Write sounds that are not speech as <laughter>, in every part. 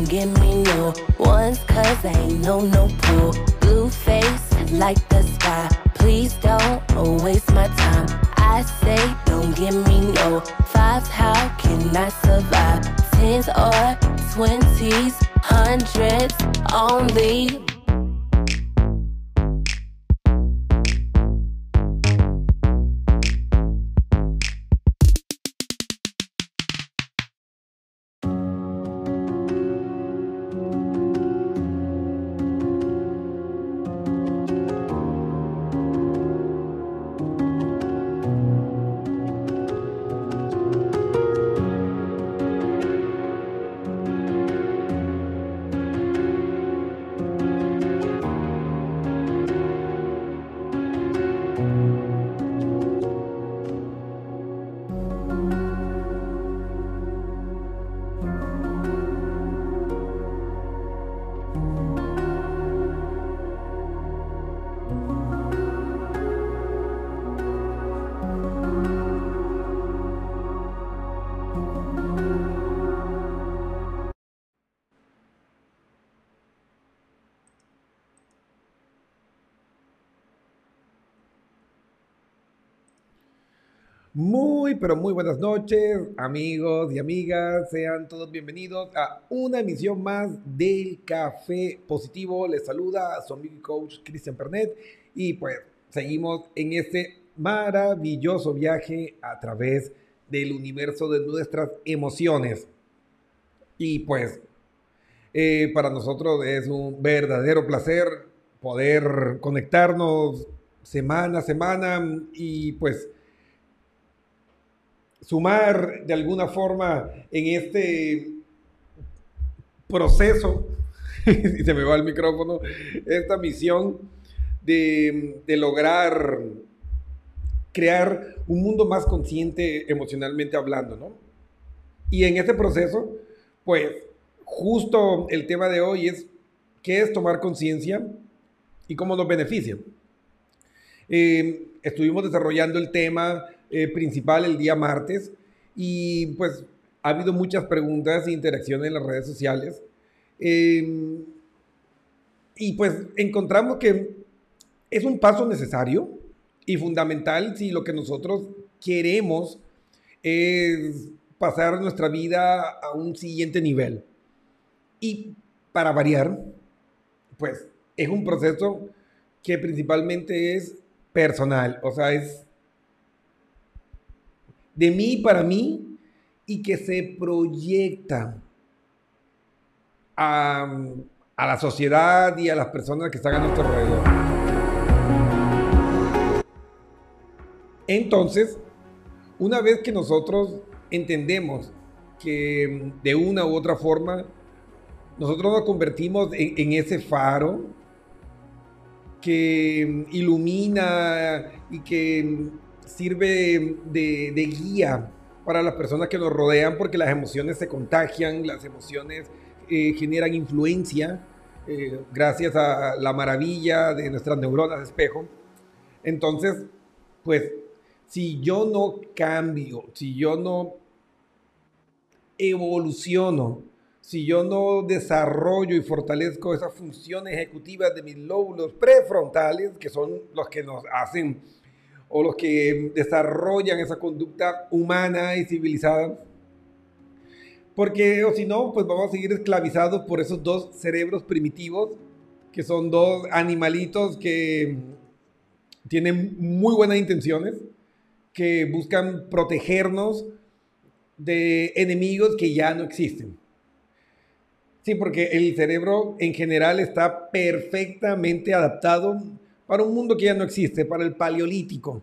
Don't give me no ones cause ain't no no. Blue face like the sky. Please don't waste my time. I say don't give me no fives. How can I survive? Tens or twenties, hundreds only. Muy, pero muy buenas noches, amigos y amigas. Sean todos bienvenidos a una emisión más del Café Positivo. Les saluda a su amigo y coach Cristian Pernet. Y pues seguimos en este maravilloso viaje a través del universo de nuestras emociones. Y pues eh, para nosotros es un verdadero placer poder conectarnos semana a semana y pues sumar de alguna forma en este proceso, <laughs> y se me va el micrófono, esta misión de, de, lograr crear un mundo más consciente emocionalmente hablando, ¿no? Y en este proceso, pues justo el tema de hoy es qué es tomar conciencia y cómo nos beneficia. Eh, estuvimos desarrollando el tema eh, principal el día martes y pues ha habido muchas preguntas e interacciones en las redes sociales. Eh, y pues encontramos que es un paso necesario y fundamental si lo que nosotros queremos es pasar nuestra vida a un siguiente nivel. Y para variar, pues es un proceso que principalmente es personal, o sea, es de mí para mí y que se proyecta a, la sociedad y a las personas que están a nuestro alrededor. Entonces, una vez que nosotros entendemos que de una u otra forma nosotros nos convertimos en ese faro que ilumina y que sirve de, guía para las personas que nos rodean porque las emociones se contagian, las emociones eh, generan influencia eh, gracias a la maravilla de nuestras neuronas espejo. Entonces, pues, si yo no cambio, si yo no evoluciono, si yo no desarrollo y fortalezco esas funciones ejecutivas de mis lóbulos prefrontales, que son los que nos hacen o los que desarrollan esa conducta humana y civilizada, porque o si no, pues vamos a seguir esclavizados por esos dos cerebros primitivos, que son dos animalitos que tienen muy buenas intenciones, que buscan protegernos de enemigos que ya no existen. Sí, porque el cerebro en general está perfectamente adaptado para un mundo que ya no existe, para el paleolítico.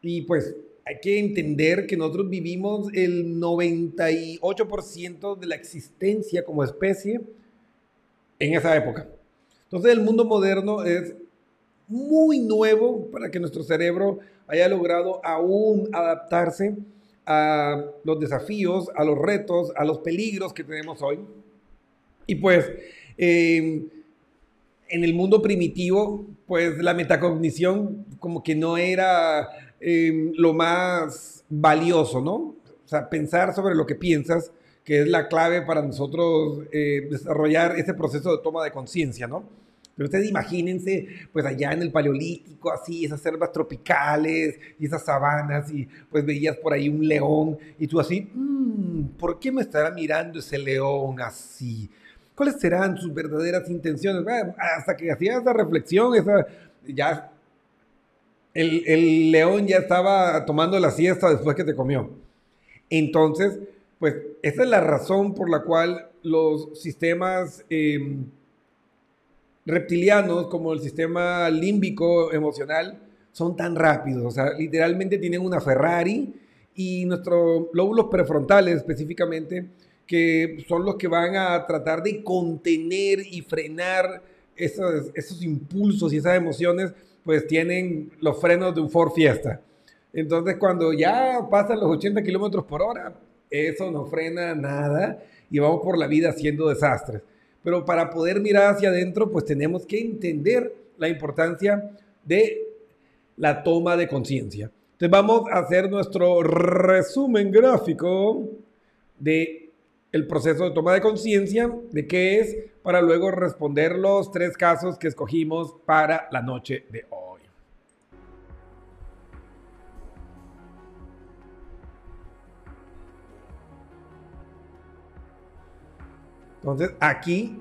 Y pues hay que entender que nosotros vivimos el 98% de la existencia como especie en esa época. Entonces el mundo moderno es muy nuevo para que nuestro cerebro haya logrado aún adaptarse a los desafíos, a los retos, a los peligros que tenemos hoy. Y pues em, en el mundo primitivo, pues la metacognición como que no era em, lo más valioso, ¿no? O sea, pensar sobre lo que piensas, que es la clave para nosotros eh, desarrollar ese proceso de toma de conciencia, ¿no? Pero ustedes imagínense, pues allá en el Paleolítico, así, esas selvas tropicales y esas sabanas, y pues veías por ahí un león, y tú así, mm, ¿por qué me estará mirando ese león así? ¿Cuáles serán sus verdaderas intenciones? hasta que hacía esa reflexión, esa, ya el, el, león ya estaba tomando la siesta después que te comió. Entonces, pues esa es la razón por la cual los sistemas... Eh, reptilianos como el sistema límbico emocional son tan rápidos, o sea, literalmente tienen una Ferrari y nuestros lóbulos prefrontales específicamente, que son los que van a tratar de contener y frenar esos, esos impulsos y esas emociones, pues tienen los frenos de un Ford Fiesta. Entonces, cuando ya pasan los 80 kilómetros por hora, eso no frena nada y vamos por la vida haciendo desastres. Pero para poder mirar hacia adentro, pues tenemos que entender la importancia de la toma de conciencia. Entonces vamos a hacer nuestro resumen gráfico de el proceso de toma de conciencia, de qué es, para luego responder los tres casos que escogimos para la noche de hoy. Entonces, aquí,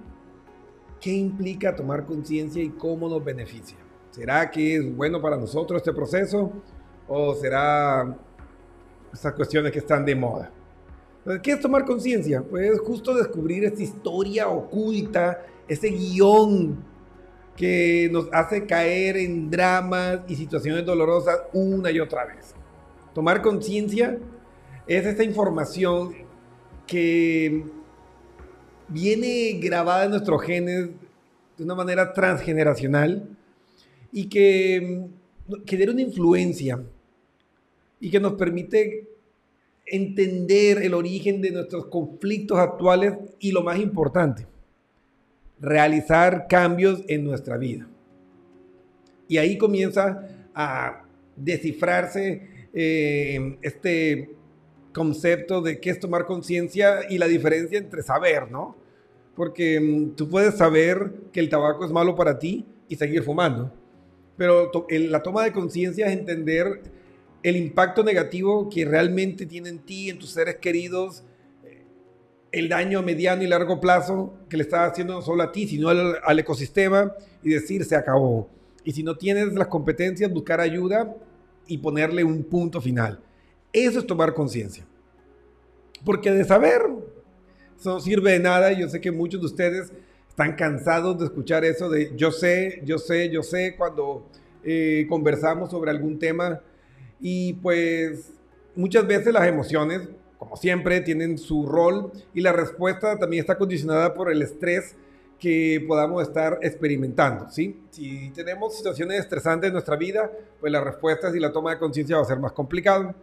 ¿qué implica tomar conciencia y cómo nos beneficia? ¿Será que es bueno para nosotros este proceso? ¿O será esas cuestiones que están de moda? ¿Qué es tomar conciencia? Pues justo descubrir esta historia oculta, ese guion que nos hace caer en dramas y situaciones dolorosas una y otra vez. Tomar conciencia es esta información que viene grabada en nuestros genes de una manera transgeneracional y que, tiene una influencia y que nos permite entender el origen de nuestros conflictos actuales y lo más importante, realizar cambios en nuestra vida. Y ahí comienza a descifrarse eh, este concepto de qué es tomar conciencia y la diferencia entre saber, ¿no? Porque mm, tú puedes saber que el tabaco es malo para ti y seguir fumando, pero la toma de conciencia es entender el impacto negativo que realmente tiene en ti, en tus seres queridos, eh, el daño a mediano y largo plazo que le está haciendo no solo a ti, sino al, ecosistema y decir se acabó. Y si no tienes las competencias, buscar ayuda y ponerle un punto final. Eso es tomar conciencia. Porque de saber, eso no sirve de nada. Yo sé que muchos de ustedes están cansados de escuchar eso de yo sé, yo sé, yo sé cuando eh, conversamos sobre algún tema. Y pues muchas veces las emociones, como siempre, tienen su rol y la respuesta también está condicionada por el estrés que podamos estar experimentando, ¿sí? Si tenemos situaciones estresantes en nuestra vida, pues la respuesta y la toma de conciencia va a ser más complicado.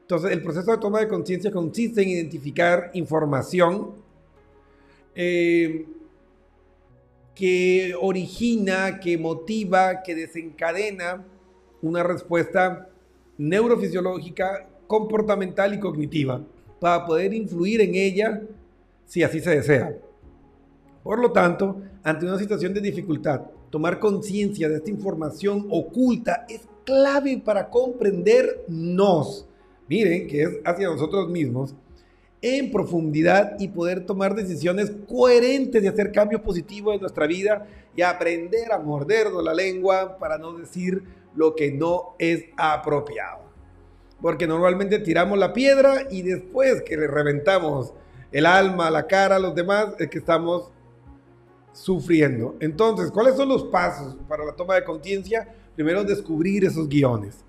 Entonces, el proceso de toma de conciencia consiste en identificar información eh, que origina, que motiva, que desencadena una respuesta neurofisiológica, comportamental y cognitiva para poder influir en ella si así se desea. Por lo tanto, ante una situación de dificultad, tomar conciencia de esta información oculta es clave para comprendernos, miren, que es hacia nosotros mismos, en profundidad y poder tomar decisiones coherentes de hacer cambios positivos en nuestra vida y aprender a mordernos la lengua para no decir lo que no es apropiado. Porque normalmente tiramos la piedra y después que le reventamos el alma, la cara a los demás, es que estamos sufriendo. Entonces, ¿cuáles son los pasos para la toma de conciencia? Primero, descubrir esos guiones.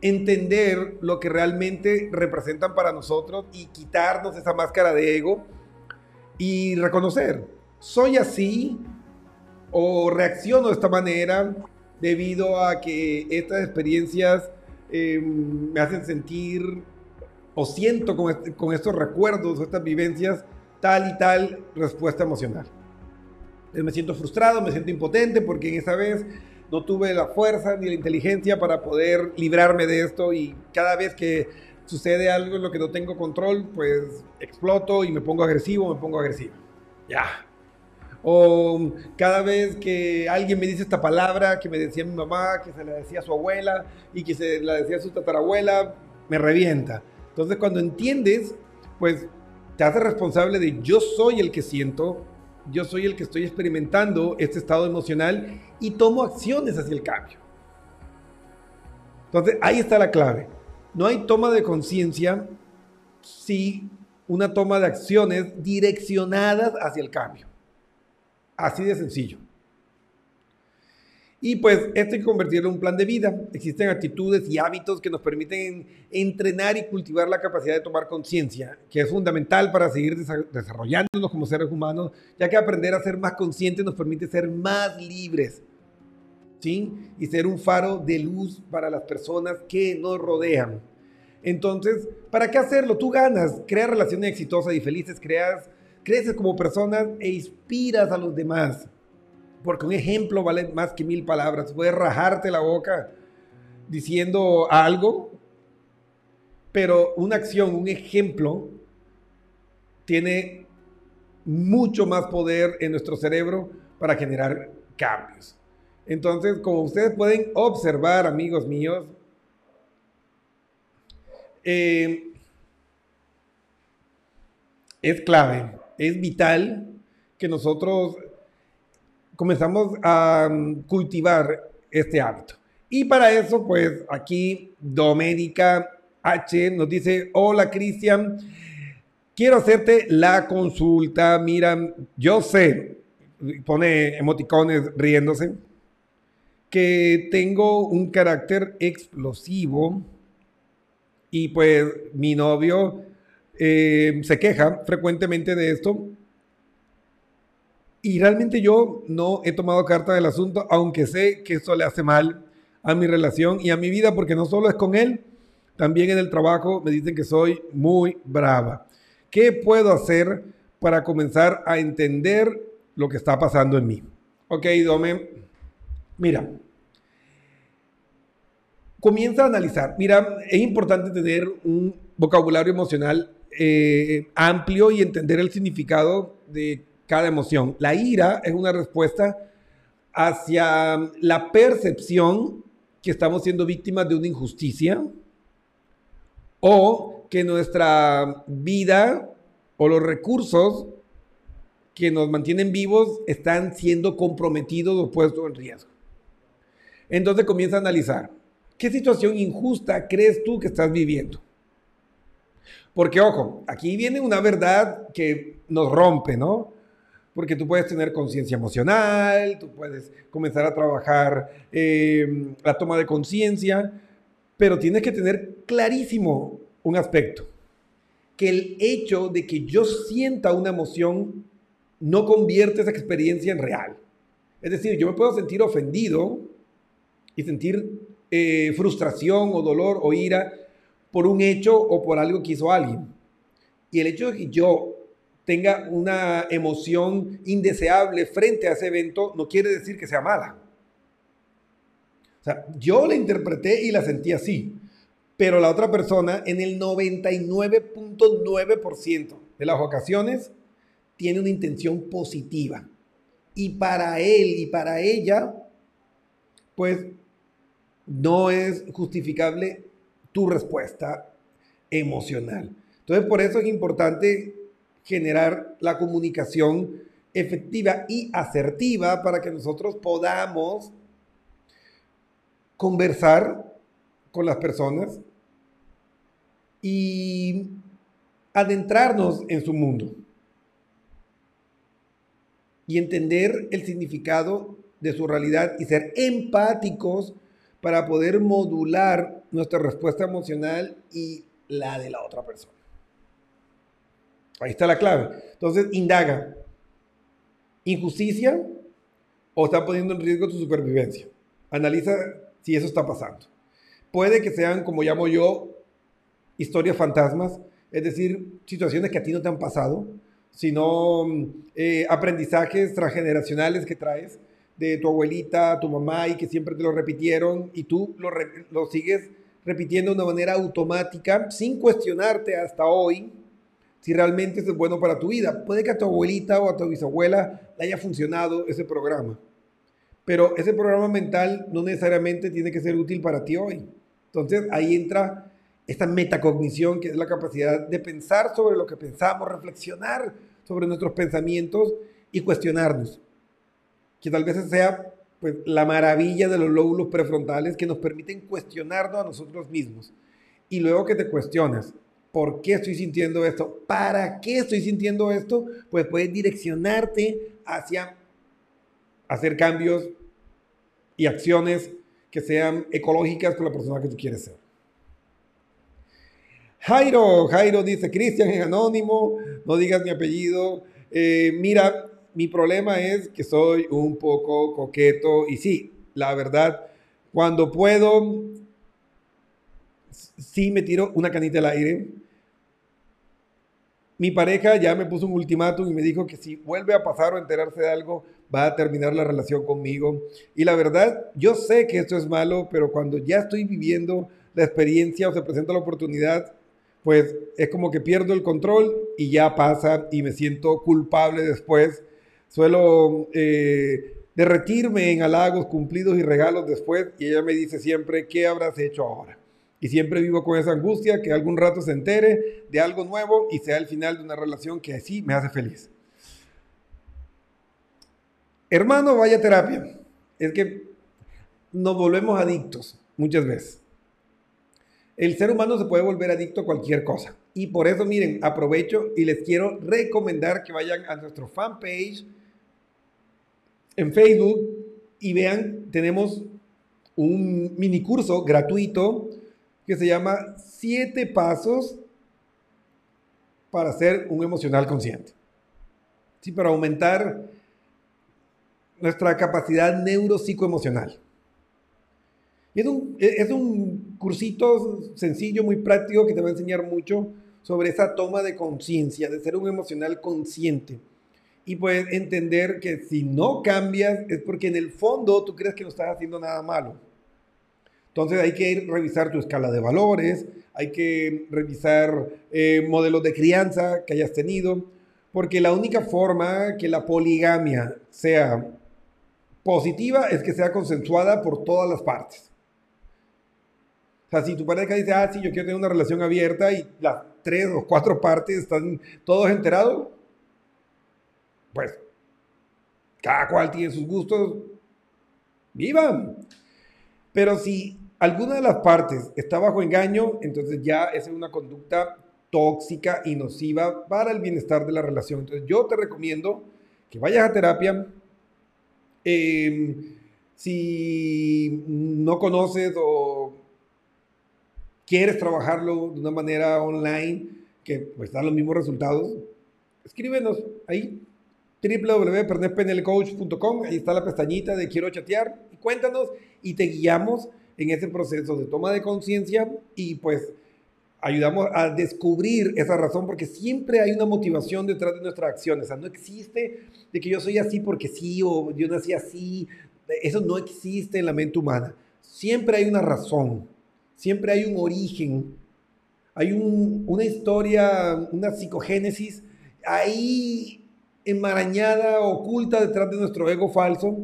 Entender lo que realmente representan para nosotros y quitarnos esa máscara de ego y reconocer, soy así o reacciono de esta manera debido a que estas experiencias em, me hacen sentir o siento con, con estos recuerdos o estas vivencias tal y tal respuesta emocional. Eh, me siento frustrado, me siento impotente porque en esa vez no tuve la fuerza ni la inteligencia para poder librarme de esto y cada vez que sucede algo en lo que no tengo control, pues exploto y me pongo agresivo, me pongo agresivo. Ya. O cada vez que alguien me dice esta palabra que me decía mi mamá, que se la decía a su abuela y que se la decía a su tatarabuela, me revienta. Entonces cuando entiendes, pues te haces responsable de yo soy el que siento, yo soy el que estoy experimentando este estado emocional y tomo acciones hacia el cambio. Entonces, ahí está la clave. No hay toma de conciencia si una toma de acciones direccionadas hacia el cambio. Así de sencillo. Y pues esto hay que convertirlo en un plan de vida. Existen actitudes y hábitos que nos permiten entrenar y cultivar la capacidad de tomar conciencia, que es fundamental para seguir desarrollándonos como seres humanos, ya que aprender a ser más conscientes nos permite ser más libres. ¿Sí? Y ser un faro de luz para las personas que nos rodean. Entonces, ¿para qué hacerlo? Tú ganas, creas relaciones exitosas y felices, creas, creces como personas e inspiras a los demás. Porque un ejemplo vale más que mil palabras. Puedes rajarte la boca diciendo algo, pero una acción, un ejemplo, tiene mucho más poder en nuestro cerebro para generar cambios. Entonces, como ustedes pueden observar, amigos míos, eh, es clave, es vital que nosotros comenzamos a mm, cultivar este hábito. Y para eso, pues aquí Doménica H nos dice, hola Cristian, quiero hacerte la consulta. Mira, yo sé, pone emoticones riéndose, que tengo un carácter explosivo y pues mi novio eh, se queja frecuentemente de esto y realmente yo no he tomado carta del asunto, aunque sé que eso le hace mal a mi relación y a mi vida, porque no solo es con él, también en el trabajo me dicen que soy muy brava. ¿Qué puedo hacer para comenzar a entender lo que está pasando en mí? Ok, Dome, mira, comienza a analizar. Mira, es importante tener un vocabulario emocional eh, amplio y entender el significado de cada emoción. La ira es una respuesta hacia la percepción que estamos siendo víctimas de una injusticia o que nuestra vida o los recursos que nos mantienen vivos están siendo comprometidos o puestos en riesgo. Entonces comienza a analizar, ¿qué situación injusta crees tú que estás viviendo? Porque, ojo, aquí viene una verdad que nos rompe, ¿no? Porque tú puedes tener conciencia emocional, tú puedes comenzar a trabajar em, la toma de conciencia, pero tienes que tener clarísimo un aspecto, que el hecho de que yo sienta una emoción no convierte esa experiencia en real. Es decir, yo me puedo sentir ofendido y sentir eh, frustración o dolor o ira por un hecho o por algo que hizo alguien. Y el hecho de que yo tenga una emoción indeseable frente a ese evento no quiere decir que sea mala. O sea, yo la interpreté y la sentí así, pero la otra persona en el 99.9% de las ocasiones tiene una intención positiva. Y para él y para ella, pues no es justificable tu respuesta emocional. Entonces, por eso es importante generar la comunicación efectiva y asertiva para que nosotros podamos conversar con las personas y adentrarnos en su mundo y entender el significado de su realidad y ser empáticos para poder modular nuestra respuesta emocional y la de la otra persona. Ahí está la clave. Entonces, indaga. ¿Injusticia o está poniendo en riesgo tu supervivencia? Analiza si eso está pasando. Puede que sean, como llamo yo, historias fantasmas, es decir, situaciones que a ti no te han pasado, sino eh, aprendizajes transgeneracionales que traes de tu abuelita, tu mamá y que siempre te lo repitieron y tú lo, lo sigues repitiendo de una manera automática sin cuestionarte hasta hoy si realmente es bueno para tu vida. Puede que a tu abuelita o a tu bisabuela le haya funcionado ese programa, pero ese programa mental no necesariamente tiene que ser útil para ti hoy. Entonces ahí entra esta metacognición, que es la capacidad de pensar sobre lo que pensamos, reflexionar sobre nuestros pensamientos y cuestionarnos. Que tal vez sea pues, la maravilla de los lóbulos prefrontales que nos permiten cuestionarnos a nosotros mismos. Y luego que te cuestionas, ¿por qué estoy sintiendo esto? ¿Para qué estoy sintiendo esto? Pues puedes direccionarte hacia hacer cambios y acciones que sean ecológicas con la persona que tú quieres ser. Jairo, Jairo dice, Cristian es anónimo, no digas mi apellido. Eh, mira, mi problema es que soy un poco coqueto y sí, la verdad, cuando puedo, sí me tiro una canita al aire. Mi pareja ya me puso un ultimátum y me dijo que si vuelve a pasar o enterarse de algo, va a terminar la relación conmigo. Y la verdad, yo sé que esto es malo, pero cuando ya estoy viviendo la experiencia o se presenta la oportunidad, pues es como que pierdo el control y ya pasa y me siento culpable después. Suelo eh, derretirme en halagos cumplidos y regalos después y ella me dice siempre, ¿qué habrás hecho ahora? Y siempre vivo con esa angustia que algún rato se entere de algo nuevo y sea el final de una relación que así me hace feliz. Hermano, vaya terapia. Es que nos volvemos adictos muchas veces el ser humano se puede volver adicto a cualquier cosa. Y por eso, miren, aprovecho y les quiero recomendar que vayan a nuestro fanpage en Facebook y vean, tenemos un mini curso gratuito que se llama Siete Pasos para ser un emocional consciente. Sí, para aumentar nuestra capacidad neuropsicoemocional es un, es un cursito sencillo, muy práctico, que te va a enseñar mucho sobre esa toma de conciencia, de ser un emocional consciente. Y puedes entender que si no cambias es porque en el fondo tú crees que no estás haciendo nada malo. Entonces hay que ir, revisar tu escala de valores, hay que revisar eh, modelos de crianza que hayas tenido, porque la única forma que la poligamia sea positiva es que sea consensuada por todas las partes. O sea, si tu pareja dice, ah, sí, yo quiero tener una relación abierta y las tres o cuatro partes están todos enterados, pues cada cual tiene sus gustos, vivan. Pero si alguna de las partes está bajo engaño, entonces ya es una conducta tóxica y nociva para el bienestar de la relación. Entonces yo te recomiendo que vayas a terapia. Em, si no conoces o quieres trabajarlo de una manera online que pues da los mismos resultados, escríbenos ahí www.pernetpenelcoach.com, ahí está la pestañita de quiero chatear y cuéntanos y te guiamos en ese proceso de toma de conciencia y pues ayudamos a descubrir esa razón porque siempre hay una motivación detrás de nuestras acciones. O sea, no existe de que yo soy así porque sí o yo nací así. Eso no existe en la mente humana. Siempre hay una razón, siempre hay un origen, hay una historia, una psicogénesis ahí enmarañada, oculta detrás de nuestro ego falso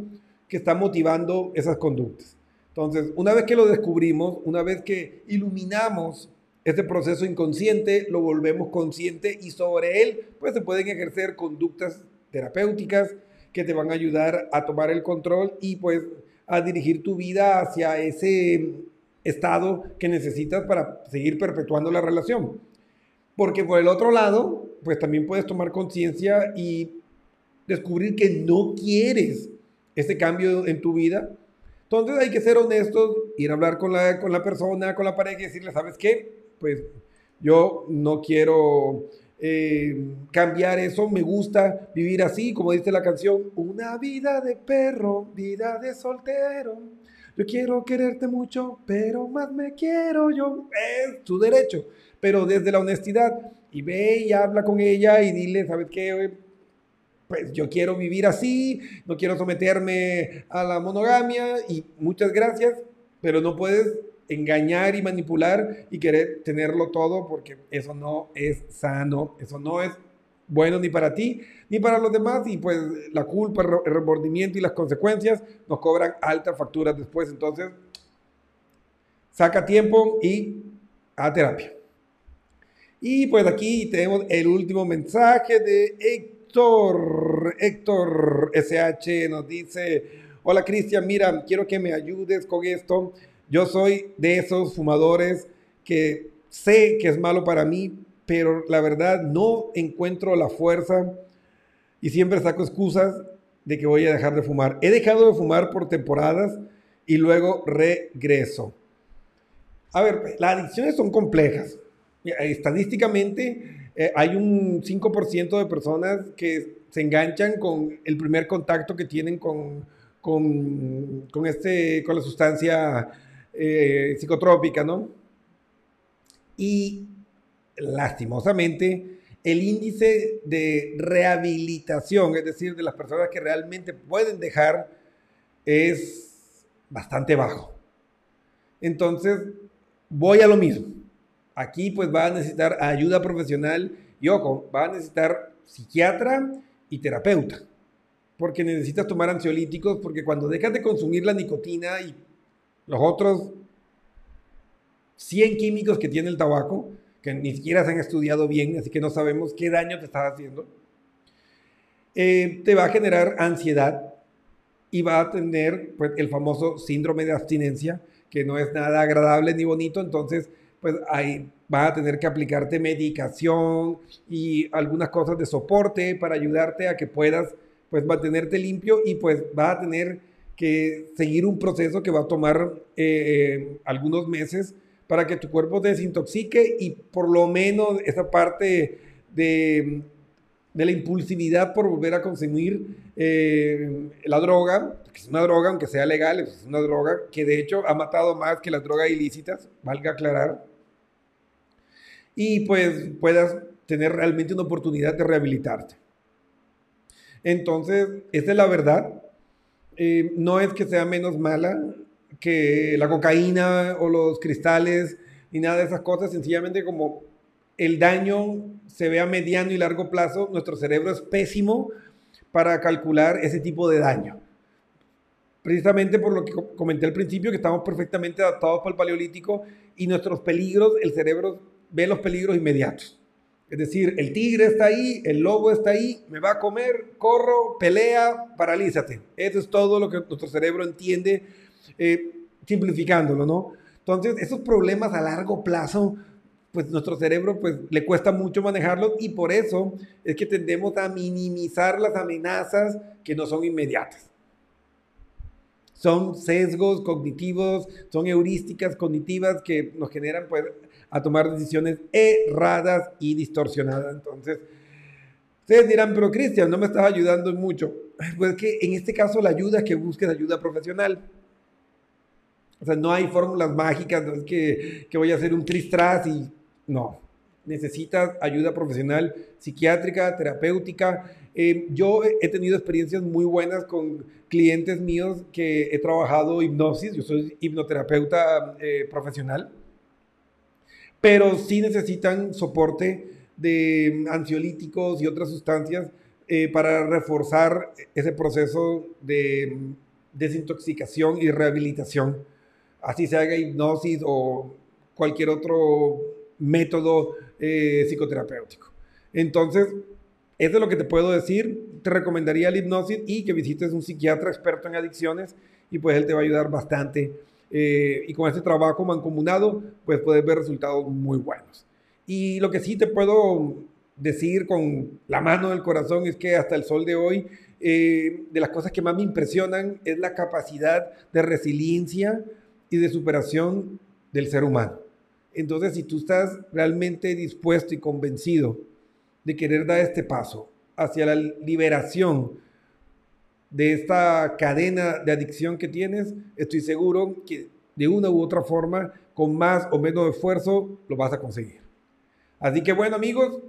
que está motivando esas conductas. Entonces, una vez que lo descubrimos, una vez que iluminamos este proceso inconsciente, lo volvemos consciente y sobre él, pues se pueden ejercer conductas terapéuticas que te van a ayudar a tomar el control y pues a dirigir tu vida hacia ese estado que necesitas para seguir perpetuando la relación. Porque por el otro lado, pues también puedes tomar conciencia y descubrir que no quieres este cambio en tu vida. Entonces hay que ser honestos, ir a hablar con la, con la persona, con la pareja y decirle, ¿sabes qué? Pues yo no quiero eh, cambiar eso, me gusta vivir así, como dice la canción, una vida de perro, vida de soltero. Yo quiero quererte mucho, pero más me quiero yo. Es tu derecho, pero desde la honestidad. Y ve y habla con ella y dile, ¿sabes qué? Pues yo quiero vivir así, no quiero someterme a la monogamia y muchas gracias, pero no puedes engañar y manipular y querer tenerlo todo porque eso no es sano, eso no es bueno ni para ti ni para los demás y pues la culpa, el remordimiento y las consecuencias nos cobran altas facturas después. Entonces, saca tiempo y a terapia. Y pues aquí tenemos el último mensaje de Héctor. Héctor SH nos dice, hola Cristian, mira, quiero que me ayudes con esto. Yo soy de esos fumadores que sé que es malo para mí, pero la verdad no encuentro la fuerza y siempre saco excusas de que voy a dejar de fumar. He dejado de fumar por temporadas y luego regreso. A ver, las adicciones son complejas. Estadísticamente eh, hay un 5% de personas que se enganchan con el primer contacto que tienen con, con, con este, con la sustancia eh, psicotrópica, ¿no? Y lastimosamente, el índice de rehabilitación, es decir, de las personas que realmente pueden dejar, es bastante bajo. Entonces, voy a lo mismo. Aquí pues va a necesitar ayuda profesional y ojo, va a necesitar psiquiatra y terapeuta, porque necesitas tomar ansiolíticos, porque cuando dejas de consumir la nicotina y los otros 100 químicos que tiene el tabaco, que ni siquiera se han estudiado bien, así que no sabemos qué daño te estás haciendo, eh, te va a generar ansiedad y va a tener pues, el famoso síndrome de abstinencia, que no es nada agradable ni bonito, entonces pues ahí va a tener que aplicarte medicación y algunas cosas de soporte para ayudarte a que puedas pues mantenerte limpio y pues va a tener que seguir un proceso que va a tomar eh, eh, algunos meses para que tu cuerpo desintoxique y por lo menos esa parte de, de la impulsividad por volver a consumir eh, la droga, que es una droga, aunque sea legal, es una droga que de hecho ha matado más que las drogas ilícitas, valga aclarar, y pues puedas tener realmente una oportunidad de rehabilitarte. Entonces, esta es la verdad. Eh, no es que sea menos mala, que la cocaína o los cristales ni nada de esas cosas, sencillamente como el daño se ve a mediano y largo plazo, nuestro cerebro es pésimo para calcular ese tipo de daño. Precisamente por lo que comenté al principio, que estamos perfectamente adaptados para el paleolítico y nuestros peligros, el cerebro ve los peligros inmediatos. Es decir, el tigre está ahí, el lobo está ahí, me va a comer, corro, pelea, paralízate. Eso es todo lo que nuestro cerebro entiende eh, simplificándolo, ¿no? Entonces, esos problemas a largo plazo, pues nuestro cerebro pues le cuesta mucho manejarlos y por eso es que tendemos a minimizar las amenazas que no son inmediatas. Son sesgos cognitivos, son heurísticas cognitivas que nos generan pues a tomar decisiones erradas y distorsionadas. Entonces, Ustedes dirán, pero Cristian, no me estás ayudando mucho. Pues que en este caso la ayuda es que busques ayuda profesional. O sea, no hay fórmulas mágicas, no es que, que voy a hacer un tristras y no. Necesitas ayuda profesional, psiquiátrica, terapéutica. Eh, yo he tenido experiencias muy buenas con clientes míos que he trabajado hipnosis. Yo soy hipnoterapeuta eh, profesional. Pero sí necesitan soporte de ansiolíticos y otras sustancias eh, para reforzar ese proceso de desintoxicación y rehabilitación así se haga hipnosis o cualquier otro método eh, psicoterapéutico. Entonces, eso es lo que te puedo decir. Te recomendaría la hipnosis y que visites un psiquiatra experto en adicciones y pues él te va a ayudar bastante. Eh, y con este trabajo mancomunado, pues puedes ver resultados muy buenos. Y lo que sí te puedo decir con la mano del corazón es que hasta el sol de hoy, eh, de las cosas que más me impresionan es la capacidad de resiliencia, y de superación del ser humano. Entonces, si tú estás realmente dispuesto y convencido de querer dar este paso hacia la liberación de esta cadena de adicción que tienes, estoy seguro que de una u otra forma, con más o menos esfuerzo, lo vas a conseguir. Así que bueno amigos,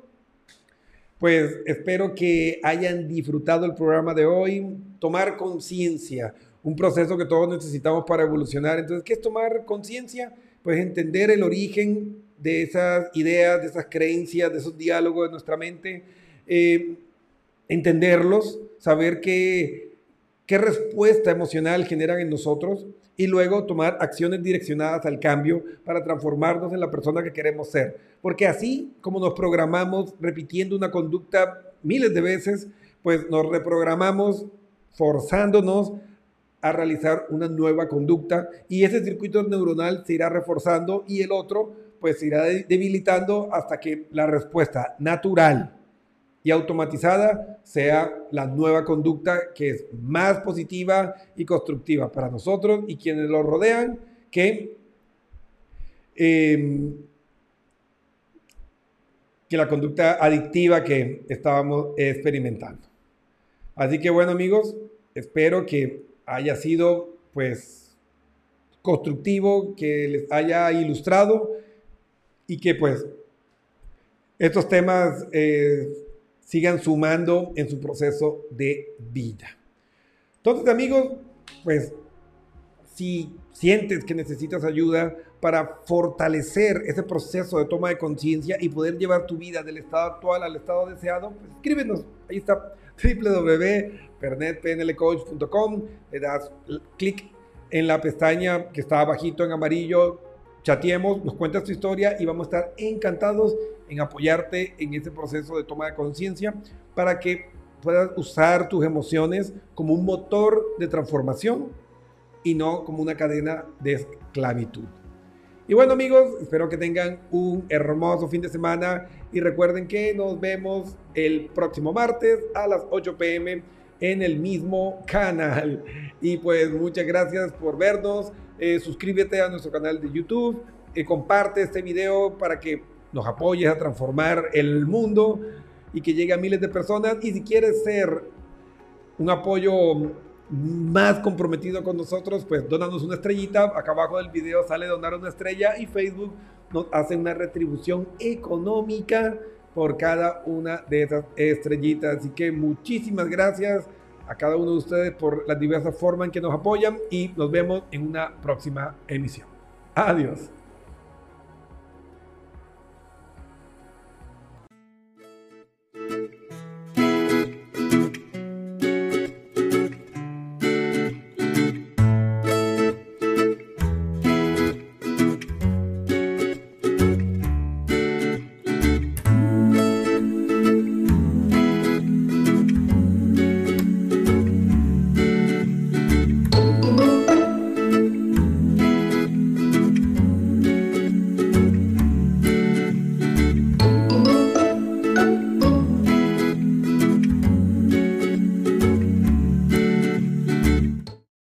pues espero que hayan disfrutado el programa de hoy, tomar conciencia un proceso que todos necesitamos para evolucionar. Entonces, ¿qué es tomar conciencia? Pues entender el origen de esas ideas, de esas creencias, de esos diálogos de nuestra mente, eh, entenderlos, saber qué, qué respuesta emocional generan en nosotros y luego tomar acciones direccionadas al cambio para transformarnos en la persona que queremos ser. Porque así como nos programamos repitiendo una conducta miles de veces, pues nos reprogramamos forzándonos a realizar una nueva conducta y ese circuito neuronal se irá reforzando y el otro pues se irá debilitando hasta que la respuesta natural y automatizada sea la nueva conducta que es más positiva y constructiva para nosotros y quienes lo rodean que, em, que la conducta adictiva que estábamos experimentando. Así que bueno amigos, espero que haya sido pues constructivo, que les haya ilustrado y que pues estos temas eh, sigan sumando en su proceso de vida. Entonces amigos, pues si sientes que necesitas ayuda para fortalecer ese proceso de toma de conciencia y poder llevar tu vida del estado actual al estado deseado, pues escríbenos. Ahí está www.pernetpnlcoach.com, le das clic en la pestaña que está abajito en amarillo, chateemos, nos cuentas tu historia y vamos a estar encantados en apoyarte en este proceso de toma de conciencia para que puedas usar tus emociones como un motor de transformación y no como una cadena de esclavitud. Y bueno amigos, espero que tengan un hermoso fin de semana y recuerden que nos vemos el próximo martes a las 8 pm en el mismo canal. Y pues muchas gracias por vernos. Eh, suscríbete a nuestro canal de YouTube. Eh, comparte este video para que nos apoyes a transformar el mundo y que llegue a miles de personas. Y si quieres ser un apoyo más comprometido con nosotros, pues donanos una estrellita. Acá abajo del video sale donar una estrella y Facebook nos hace una retribución económica por cada una de esas estrellitas. Así que muchísimas gracias a cada uno de ustedes por las diversas formas en que nos apoyan y nos vemos en una próxima emisión. Adiós.